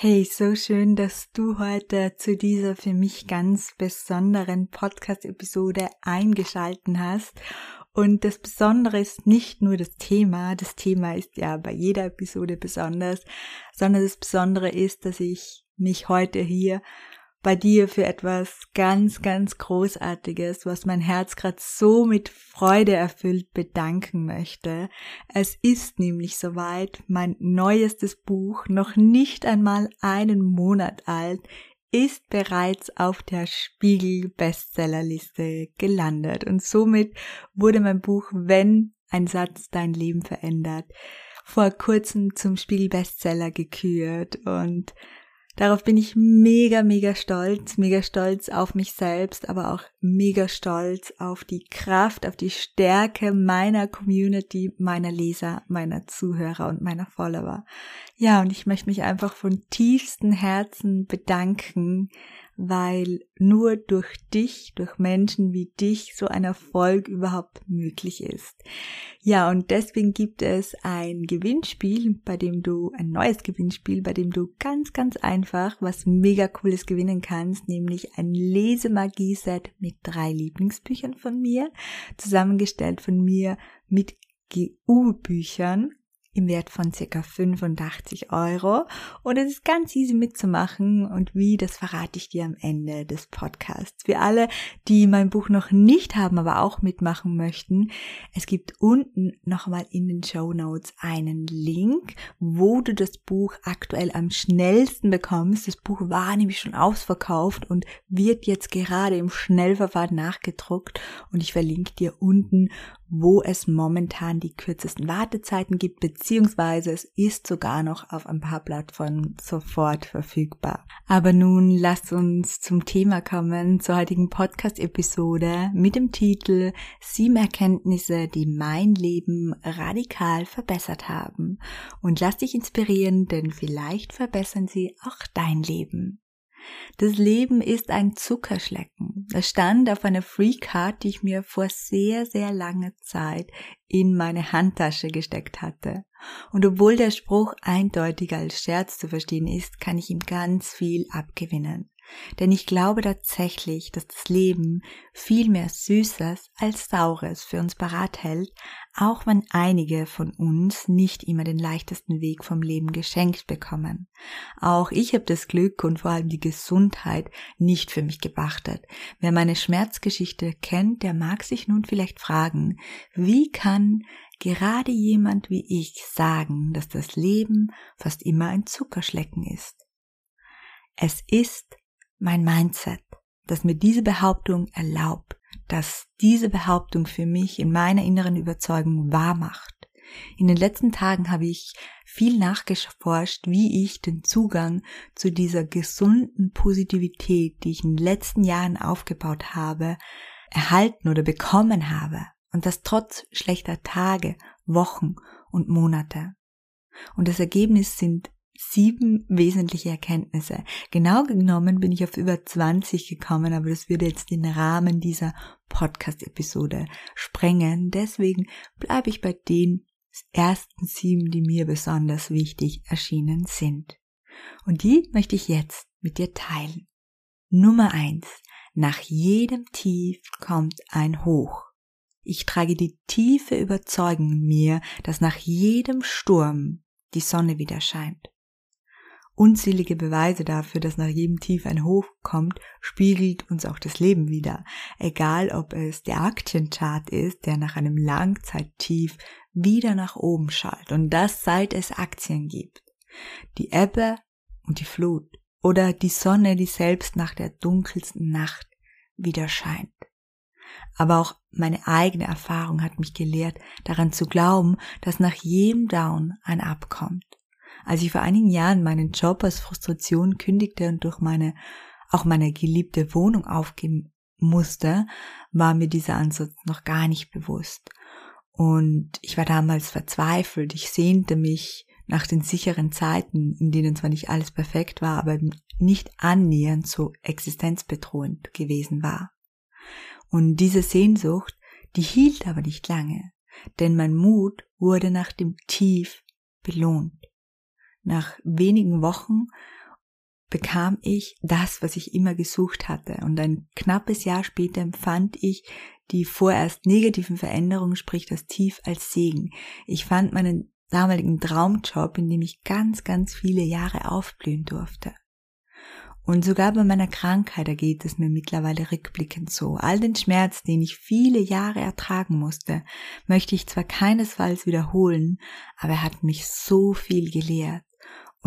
Hey, so schön, dass du heute zu dieser für mich ganz besonderen Podcast-Episode eingeschalten hast. Und das Besondere ist nicht nur das Thema, das Thema ist ja bei jeder Episode besonders, sondern das Besondere ist, dass ich mich heute hier bei dir für etwas ganz, ganz Großartiges, was mein Herz gerade so mit Freude erfüllt, bedanken möchte. Es ist nämlich soweit, mein neuestes Buch, noch nicht einmal einen Monat alt, ist bereits auf der Spiegel Bestsellerliste gelandet. Und somit wurde mein Buch Wenn ein Satz dein Leben verändert, vor kurzem zum Spiegel Bestseller gekürt und Darauf bin ich mega, mega stolz, mega stolz auf mich selbst, aber auch mega stolz auf die Kraft, auf die Stärke meiner Community, meiner Leser, meiner Zuhörer und meiner Follower. Ja, und ich möchte mich einfach von tiefstem Herzen bedanken, weil nur durch dich, durch Menschen wie dich so ein Erfolg überhaupt möglich ist. Ja, und deswegen gibt es ein Gewinnspiel, bei dem du, ein neues Gewinnspiel, bei dem du ganz, ganz einfach was mega cooles gewinnen kannst, nämlich ein Lesemagie-Set mit drei Lieblingsbüchern von mir, zusammengestellt von mir mit GU-Büchern im Wert von circa 85 Euro. Und es ist ganz easy mitzumachen und wie, das verrate ich dir am Ende des Podcasts. Für alle, die mein Buch noch nicht haben, aber auch mitmachen möchten, es gibt unten nochmal in den Show Notes einen Link, wo du das Buch aktuell am schnellsten bekommst. Das Buch war nämlich schon ausverkauft und wird jetzt gerade im Schnellverfahren nachgedruckt und ich verlinke dir unten, wo es momentan die kürzesten Wartezeiten gibt, beziehungsweise es ist sogar noch auf ein paar Plattformen sofort verfügbar. Aber nun lasst uns zum Thema kommen, zur heutigen Podcast-Episode mit dem Titel Sieben Erkenntnisse, die mein Leben radikal verbessert haben. Und lass dich inspirieren, denn vielleicht verbessern sie auch dein Leben. Das Leben ist ein Zuckerschlecken. Das stand auf einer Free Card, die ich mir vor sehr, sehr langer Zeit in meine Handtasche gesteckt hatte. Und obwohl der Spruch eindeutig als Scherz zu verstehen ist, kann ich ihm ganz viel abgewinnen. Denn ich glaube tatsächlich, dass das Leben viel mehr Süßes als Saures für uns bereithält, auch wenn einige von uns nicht immer den leichtesten Weg vom Leben geschenkt bekommen. Auch ich habe das Glück und vor allem die Gesundheit nicht für mich gebachtet. Wer meine Schmerzgeschichte kennt, der mag sich nun vielleicht fragen, wie kann gerade jemand wie ich sagen, dass das Leben fast immer ein Zuckerschlecken ist? Es ist mein Mindset, das mir diese Behauptung erlaubt, dass diese Behauptung für mich in meiner inneren Überzeugung wahr macht. In den letzten Tagen habe ich viel nachgeforscht, wie ich den Zugang zu dieser gesunden Positivität, die ich in den letzten Jahren aufgebaut habe, erhalten oder bekommen habe. Und das trotz schlechter Tage, Wochen und Monate. Und das Ergebnis sind sieben wesentliche Erkenntnisse. Genau genommen bin ich auf über 20 gekommen, aber das würde jetzt den Rahmen dieser Podcast-Episode sprengen. Deswegen bleibe ich bei den ersten sieben, die mir besonders wichtig erschienen sind. Und die möchte ich jetzt mit dir teilen. Nummer eins. Nach jedem Tief kommt ein Hoch. Ich trage die tiefe Überzeugung in mir, dass nach jedem Sturm die Sonne wieder scheint unzählige Beweise dafür, dass nach jedem Tief ein Hoch kommt, spiegelt uns auch das Leben wieder. Egal ob es der Aktienchart ist, der nach einem Langzeittief wieder nach oben schallt und das seit es Aktien gibt. Die Ebbe und die Flut oder die Sonne, die selbst nach der dunkelsten Nacht wieder scheint. Aber auch meine eigene Erfahrung hat mich gelehrt, daran zu glauben, dass nach jedem Down ein Up kommt Als ich vor einigen Jahren meinen Job aus Frustration kündigte und durch meine, auch meine geliebte Wohnung aufgeben musste, war mir dieser Ansatz noch gar nicht bewusst. Und ich war damals verzweifelt. Ich sehnte mich nach den sicheren Zeiten, in denen zwar nicht alles perfekt war, aber nicht annähernd so existenzbedrohend gewesen war. Und diese Sehnsucht, die hielt aber nicht lange, denn mein Mut wurde nach dem Tief belohnt. Nach wenigen Wochen bekam ich das, was ich immer gesucht hatte. Und ein knappes Jahr später empfand ich die vorerst negativen Veränderungen, sprich das Tief, als Segen. Ich fand meinen damaligen Traumjob, in dem ich ganz, ganz viele Jahre aufblühen durfte. Und sogar bei meiner Krankheit ergeht es mir mittlerweile rückblickend so. All den Schmerz, den ich viele Jahre ertragen musste, möchte ich zwar keinesfalls wiederholen, aber er hat mich so viel gelehrt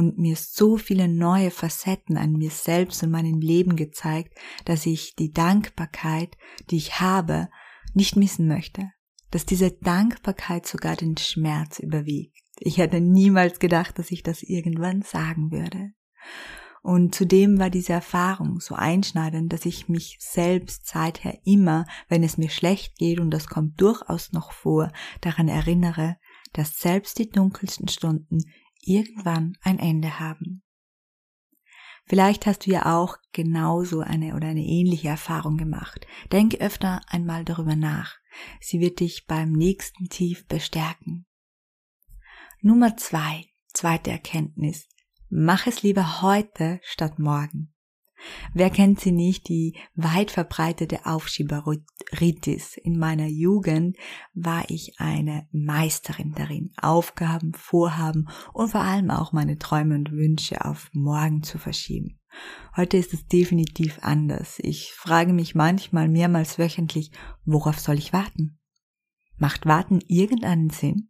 und mir so viele neue Facetten an mir selbst und meinem Leben gezeigt, dass ich die Dankbarkeit, die ich habe, nicht missen möchte. Dass diese Dankbarkeit sogar den Schmerz überwiegt. Ich hätte niemals gedacht, dass ich das irgendwann sagen würde. Und zudem war diese Erfahrung so einschneidend, dass ich mich selbst seither immer, wenn es mir schlecht geht, und das kommt durchaus noch vor, daran erinnere, dass selbst die dunkelsten Stunden irgendwann ein Ende haben. Vielleicht hast du ja auch genauso eine oder eine ähnliche Erfahrung gemacht. Denke öfter einmal darüber nach. Sie wird dich beim nächsten Tief bestärken. Nummer zwei, zweite Erkenntnis. Mach es lieber heute statt morgen. Wer kennt sie nicht, die weit verbreitete Aufschieberitis. In meiner Jugend war ich eine Meisterin darin, Aufgaben, Vorhaben und vor allem auch meine Träume und Wünsche auf morgen zu verschieben. Heute ist es definitiv anders. Ich frage mich manchmal mehrmals wöchentlich, worauf soll ich warten? Macht Warten irgendeinen Sinn?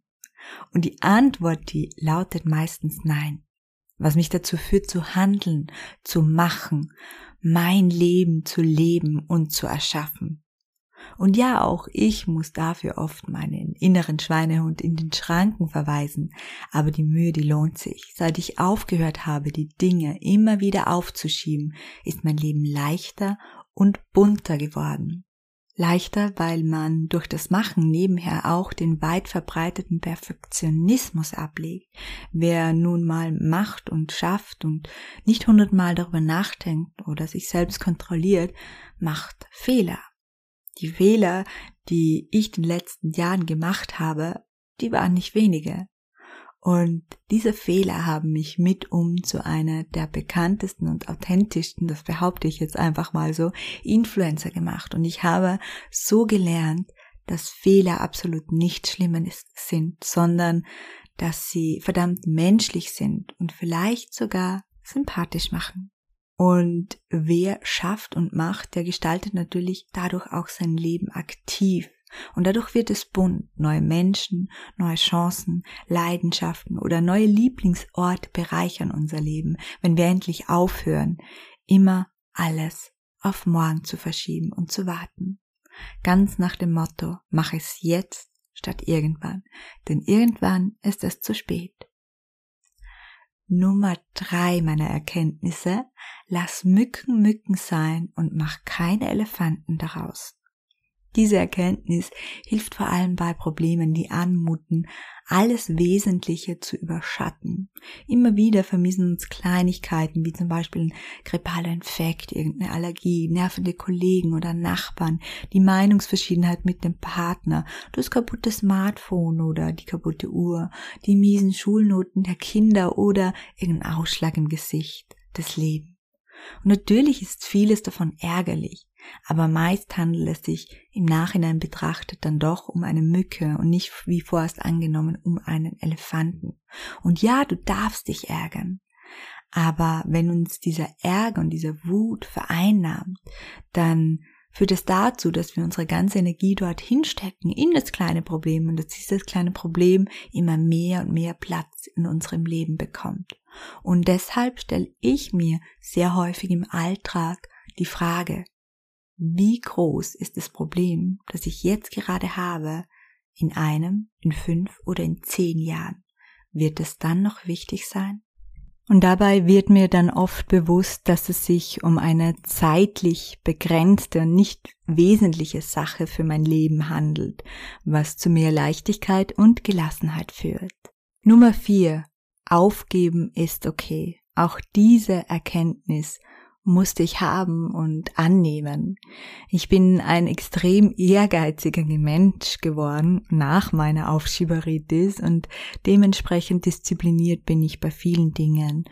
Und die Antwort, die lautet meistens nein was mich dazu führt zu handeln, zu machen, mein Leben zu leben und zu erschaffen. Und ja, auch ich muss dafür oft meinen inneren Schweinehund in den Schranken verweisen, aber die Mühe, die lohnt sich. Seit ich aufgehört habe, die Dinge immer wieder aufzuschieben, ist mein Leben leichter und bunter geworden. Leichter, weil man durch das Machen nebenher auch den weit verbreiteten Perfektionismus ablegt. Wer nun mal macht und schafft und nicht hundertmal darüber nachdenkt oder sich selbst kontrolliert, macht Fehler. Die Fehler, die ich in den letzten Jahren gemacht habe, die waren nicht wenige. Und diese Fehler haben mich mitum zu einer der bekanntesten und authentischsten, das behaupte ich jetzt einfach mal so, Influencer gemacht. Und ich habe so gelernt, dass Fehler absolut nicht Schlimmes sind, sondern dass sie verdammt menschlich sind und vielleicht sogar sympathisch machen. Und wer schafft und macht, der gestaltet natürlich dadurch auch sein Leben aktiv und dadurch wird es bunt, neue Menschen, neue Chancen, Leidenschaften oder neue Lieblingsorte bereichern unser Leben, wenn wir endlich aufhören, immer alles auf morgen zu verschieben und zu warten. Ganz nach dem Motto, mach es jetzt statt irgendwann, denn irgendwann ist es zu spät. Nummer drei meiner Erkenntnisse, lass Mücken Mücken sein und mach keine Elefanten daraus. Diese Erkenntnis hilft vor allem bei Problemen, die anmuten, alles Wesentliche zu überschatten. Immer wieder vermissen uns Kleinigkeiten, wie zum Beispiel ein grippaler Infekt, irgendeine Allergie, nervende Kollegen oder Nachbarn, die Meinungsverschiedenheit mit dem Partner, das kaputte Smartphone oder die kaputte Uhr, die miesen Schulnoten der Kinder oder irgendein Ausschlag im Gesicht, des Lebens. Und natürlich ist vieles davon ärgerlich, aber meist handelt es sich im Nachhinein betrachtet dann doch um eine Mücke und nicht wie vorerst angenommen um einen Elefanten. Und ja, du darfst dich ärgern. Aber wenn uns dieser Ärger und diese Wut vereinnahmt, dann führt es dazu, dass wir unsere ganze Energie dorthin stecken, in das kleine Problem und dass dieses kleine Problem immer mehr und mehr Platz in unserem Leben bekommt. Und deshalb stelle ich mir sehr häufig im Alltag die Frage, wie groß ist das Problem, das ich jetzt gerade habe, in einem, in fünf oder in zehn Jahren? wird es dann noch wichtig sein? Und dabei wird mir dann oft bewusst, dass es sich um eine zeitlich begrenzte nicht wesentliche Sache für mein Leben handelt, was zu mehr Leichtigkeit und Gelassenheit führt. Nummer vier. Aufgeben ist okay. Auch diese Erkenntnis musste ich haben und annehmen. Ich bin ein extrem ehrgeiziger Mensch geworden nach meiner Aufschieberitis und dementsprechend diszipliniert bin ich bei vielen Dingen.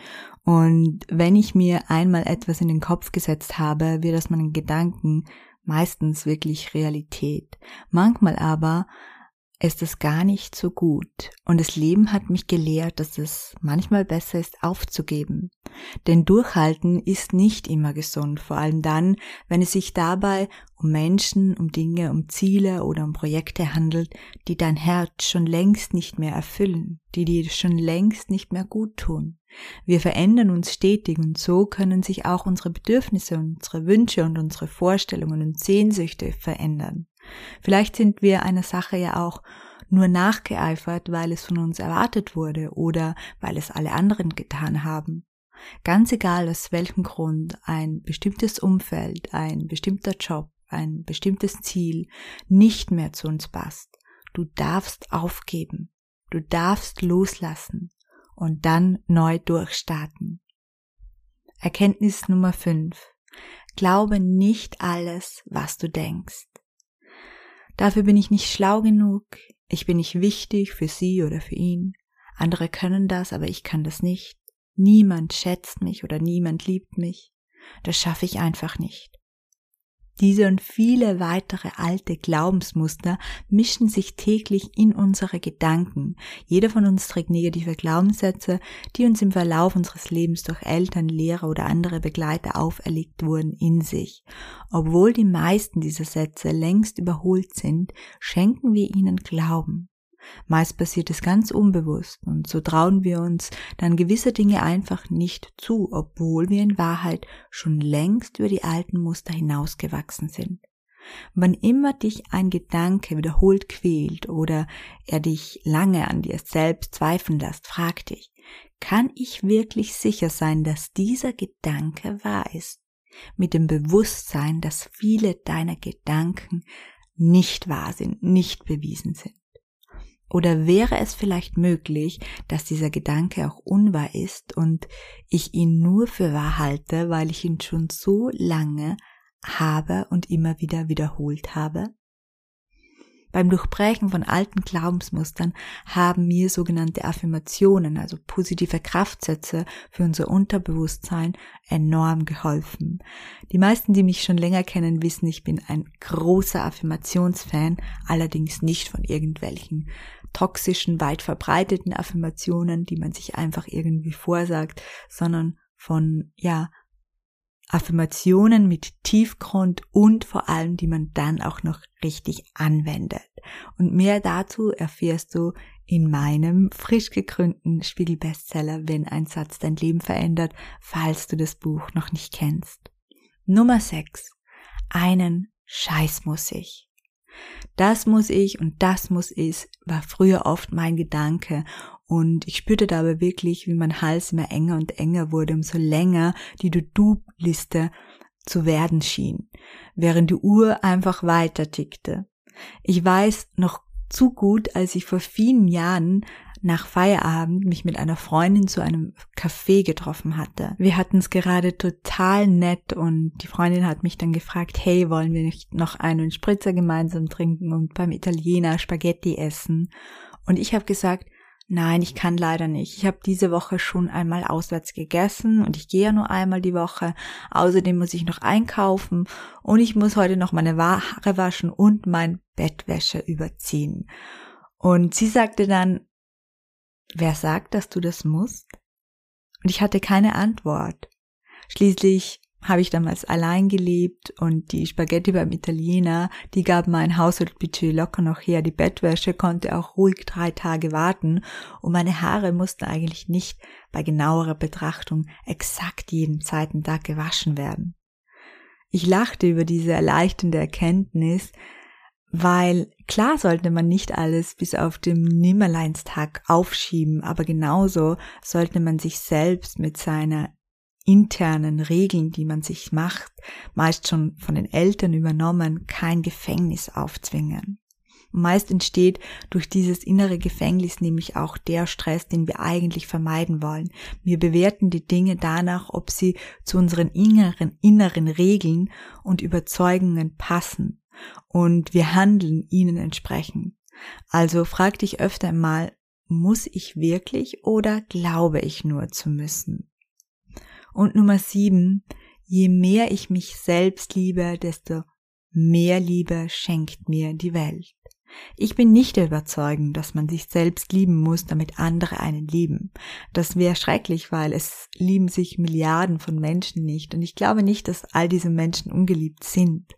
Und wenn ich mir einmal etwas in den Kopf gesetzt habe, wird aus meinen Gedanken meistens wirklich Realität. Manchmal aber ist es gar nicht so gut. Und das Leben hat mich gelehrt, dass es manchmal besser ist, aufzugeben. Denn Durchhalten ist nicht immer gesund, vor allem dann, wenn es sich dabei um Menschen, um Dinge, um Ziele oder um Projekte handelt, die dein Herz schon längst nicht mehr erfüllen, die dir schon längst nicht mehr gut tun. Wir verändern uns stetig und so können sich auch unsere Bedürfnisse, unsere Wünsche und unsere Vorstellungen und Sehnsüchte verändern. Vielleicht sind wir einer Sache ja auch nur nachgeeifert, weil es von uns erwartet wurde oder weil es alle anderen getan haben. Ganz egal aus welchem Grund ein bestimmtes Umfeld, ein bestimmter Job, ein bestimmtes Ziel nicht mehr zu uns passt. Du darfst aufgeben. Du darfst loslassen und dann neu durchstarten. Erkenntnis Nummer 5. Glaube nicht alles, was du denkst. Dafür bin ich nicht schlau genug, ich bin nicht wichtig für sie oder für ihn. Andere können das, aber ich kann das nicht. Niemand schätzt mich oder niemand liebt mich. Das schaffe ich einfach nicht. Diese und viele weitere alte Glaubensmuster mischen sich täglich in unsere Gedanken. Jeder von uns trägt negative Glaubenssätze, die uns im Verlauf unseres Lebens durch Eltern, Lehrer oder andere Begleiter auferlegt wurden, in sich. Obwohl die meisten dieser Sätze längst überholt sind, schenken wir ihnen Glauben. Meist passiert es ganz unbewusst und so trauen wir uns dann gewisse Dinge einfach nicht zu, obwohl wir in Wahrheit schon längst über die alten Muster hinausgewachsen sind. Wann immer dich ein Gedanke wiederholt quält oder er dich lange an dir selbst zweifeln lässt, frag dich, kann ich wirklich sicher sein, dass dieser Gedanke wahr ist? Mit dem Bewusstsein, dass viele deiner Gedanken nicht wahr sind, nicht bewiesen sind. Oder wäre es vielleicht möglich, dass dieser Gedanke auch unwahr ist und ich ihn nur für wahr halte, weil ich ihn schon so lange habe und immer wieder wiederholt habe? Beim Durchbrechen von alten Glaubensmustern haben mir sogenannte Affirmationen, also positive Kraftsätze für unser Unterbewusstsein enorm geholfen. Die meisten, die mich schon länger kennen, wissen, ich bin ein großer Affirmationsfan, allerdings nicht von irgendwelchen toxischen, weit verbreiteten Affirmationen, die man sich einfach irgendwie vorsagt, sondern von, ja, Affirmationen mit Tiefgrund und vor allem, die man dann auch noch richtig anwendet. Und mehr dazu erfährst du in meinem frisch gegründeten Spiegel-Bestseller, wenn ein Satz dein Leben verändert, falls du das Buch noch nicht kennst. Nummer 6. Einen Scheiß muss ich. Das muss ich und das muss ich, war früher oft mein Gedanke. Und ich spürte dabei wirklich, wie mein Hals immer enger und enger wurde, umso länger die To-Do-Liste zu werden schien, während die Uhr einfach weiter tickte. Ich weiß noch zu gut, als ich vor vielen Jahren nach Feierabend mich mit einer Freundin zu einem Café getroffen hatte. Wir hatten es gerade total nett und die Freundin hat mich dann gefragt, hey, wollen wir nicht noch einen Spritzer gemeinsam trinken und beim Italiener Spaghetti essen? Und ich habe gesagt, Nein, ich kann leider nicht. Ich habe diese Woche schon einmal auswärts gegessen und ich gehe ja nur einmal die Woche. Außerdem muss ich noch einkaufen und ich muss heute noch meine Haare waschen und mein Bettwäsche überziehen. Und sie sagte dann, Wer sagt, dass du das musst? Und ich hatte keine Antwort. Schließlich habe ich damals allein gelebt und die Spaghetti beim Italiener, die gaben mein Haushaltsbudget locker noch her. Die Bettwäsche konnte auch ruhig drei Tage warten und meine Haare mussten eigentlich nicht bei genauerer Betrachtung exakt jeden zweiten Tag gewaschen werden. Ich lachte über diese erleichternde Erkenntnis, weil Klar sollte man nicht alles bis auf dem Nimmerleinstag aufschieben, aber genauso sollte man sich selbst mit seiner internen Regeln, die man sich macht, meist schon von den Eltern übernommen, kein Gefängnis aufzwingen. meist entsteht durch dieses innere Gefängnis nämlich auch der Stress, den wir eigentlich vermeiden wollen. Wir bewerten die Dinge danach, ob sie zu unseren inneren, inneren Regeln und Überzeugungen passen und wir handeln ihnen entsprechend. Also frag dich öfter mal, muss ich wirklich oder glaube ich nur zu müssen? Und Nummer sieben, je mehr ich mich selbst liebe, desto mehr Liebe schenkt mir die Welt. Ich bin nicht der Überzeugung, dass man sich selbst lieben muss, damit andere einen lieben. Das wäre schrecklich, weil es lieben sich Milliarden von Menschen nicht und ich glaube nicht, dass all diese Menschen ungeliebt sind.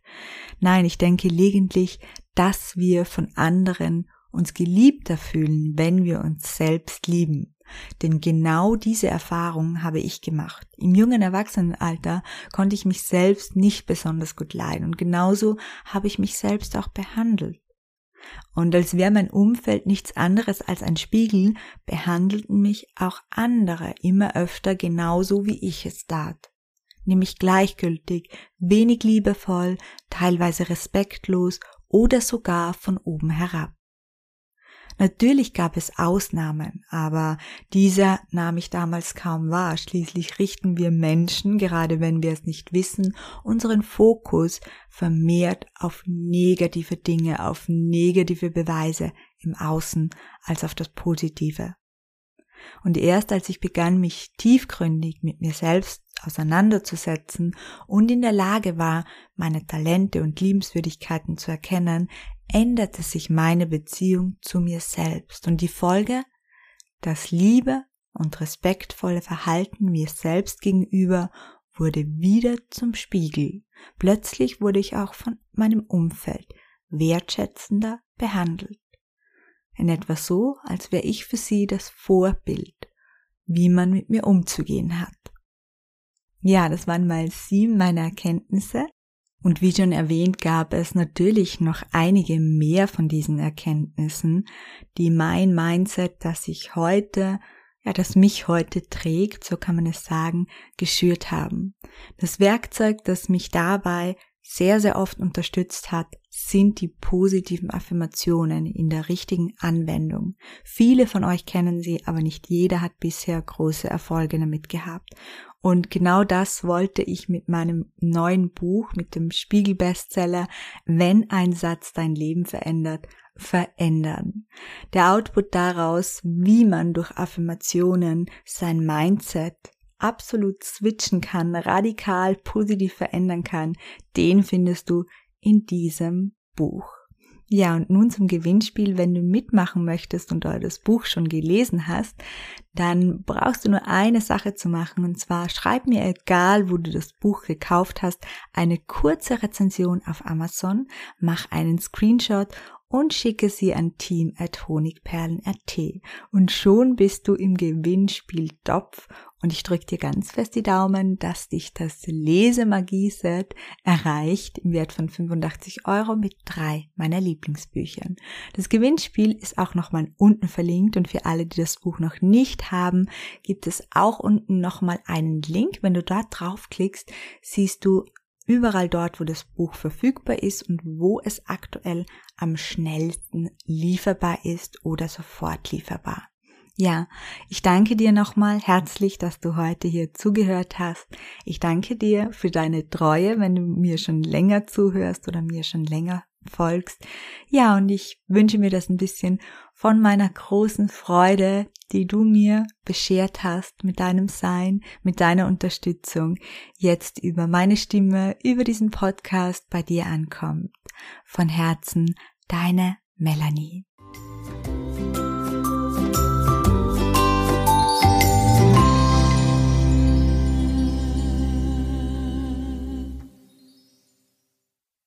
Nein, ich denke lediglich, dass wir von anderen uns geliebter fühlen, wenn wir uns selbst lieben. Denn genau diese Erfahrung habe ich gemacht. Im jungen Erwachsenenalter konnte ich mich selbst nicht besonders gut leiden und genauso habe ich mich selbst auch behandelt. Und als wäre mein Umfeld nichts anderes als ein Spiegel, behandelten mich auch andere immer öfter genauso wie ich es tat. Nämlich gleichgültig, wenig liebevoll, teilweise respektlos oder sogar von oben herab. Natürlich gab es Ausnahmen, aber dieser nahm ich damals kaum wahr. Schließlich richten wir Menschen, gerade wenn wir es nicht wissen, unseren Fokus vermehrt auf negative Dinge, auf negative Beweise im Außen als auf das Positive. Und erst als ich begann, mich tiefgründig mit mir selbst auseinanderzusetzen und in der Lage war, meine Talente und Liebenswürdigkeiten zu erkennen, änderte sich meine Beziehung zu mir selbst und die Folge, das Liebe und respektvolle Verhalten mir selbst gegenüber wurde wieder zum Spiegel. Plötzlich wurde ich auch von meinem Umfeld wertschätzender behandelt. In etwa so, als wäre ich für sie das Vorbild, wie man mit mir umzugehen hat. Ja, das waren mal sieben meiner Erkenntnisse, und wie schon erwähnt, gab es natürlich noch einige mehr von diesen Erkenntnissen, die mein Mindset, das ich heute, ja, das mich heute trägt, so kann man es sagen, geschürt haben. Das Werkzeug, das mich dabei sehr, sehr oft unterstützt hat, sind die positiven Affirmationen in der richtigen Anwendung. Viele von euch kennen sie, aber nicht jeder hat bisher große Erfolge damit gehabt. Und genau das wollte ich mit meinem neuen Buch, mit dem Spiegel-Bestseller, wenn ein Satz dein Leben verändert, verändern. Der Output daraus, wie man durch Affirmationen sein Mindset absolut switchen kann, radikal positiv verändern kann, den findest du in diesem Buch. Ja, und nun zum Gewinnspiel. Wenn du mitmachen möchtest und das Buch schon gelesen hast, dann brauchst du nur eine Sache zu machen. Und zwar schreib mir, egal wo du das Buch gekauft hast, eine kurze Rezension auf Amazon, mach einen Screenshot und schicke sie an team at honigperlen.at. Und schon bist du im Gewinnspiel Topf und ich drücke dir ganz fest die Daumen, dass dich das Lesemagie-Set erreicht im Wert von 85 Euro mit drei meiner Lieblingsbüchern. Das Gewinnspiel ist auch nochmal unten verlinkt und für alle, die das Buch noch nicht haben, gibt es auch unten nochmal einen Link. Wenn du dort draufklickst, siehst du überall dort, wo das Buch verfügbar ist und wo es aktuell am schnellsten lieferbar ist oder sofort lieferbar. Ja, ich danke dir nochmal herzlich, dass du heute hier zugehört hast. Ich danke dir für deine Treue, wenn du mir schon länger zuhörst oder mir schon länger folgst. Ja, und ich wünsche mir das ein bisschen von meiner großen Freude, die du mir beschert hast mit deinem Sein, mit deiner Unterstützung, jetzt über meine Stimme, über diesen Podcast bei dir ankommt. Von Herzen, deine Melanie.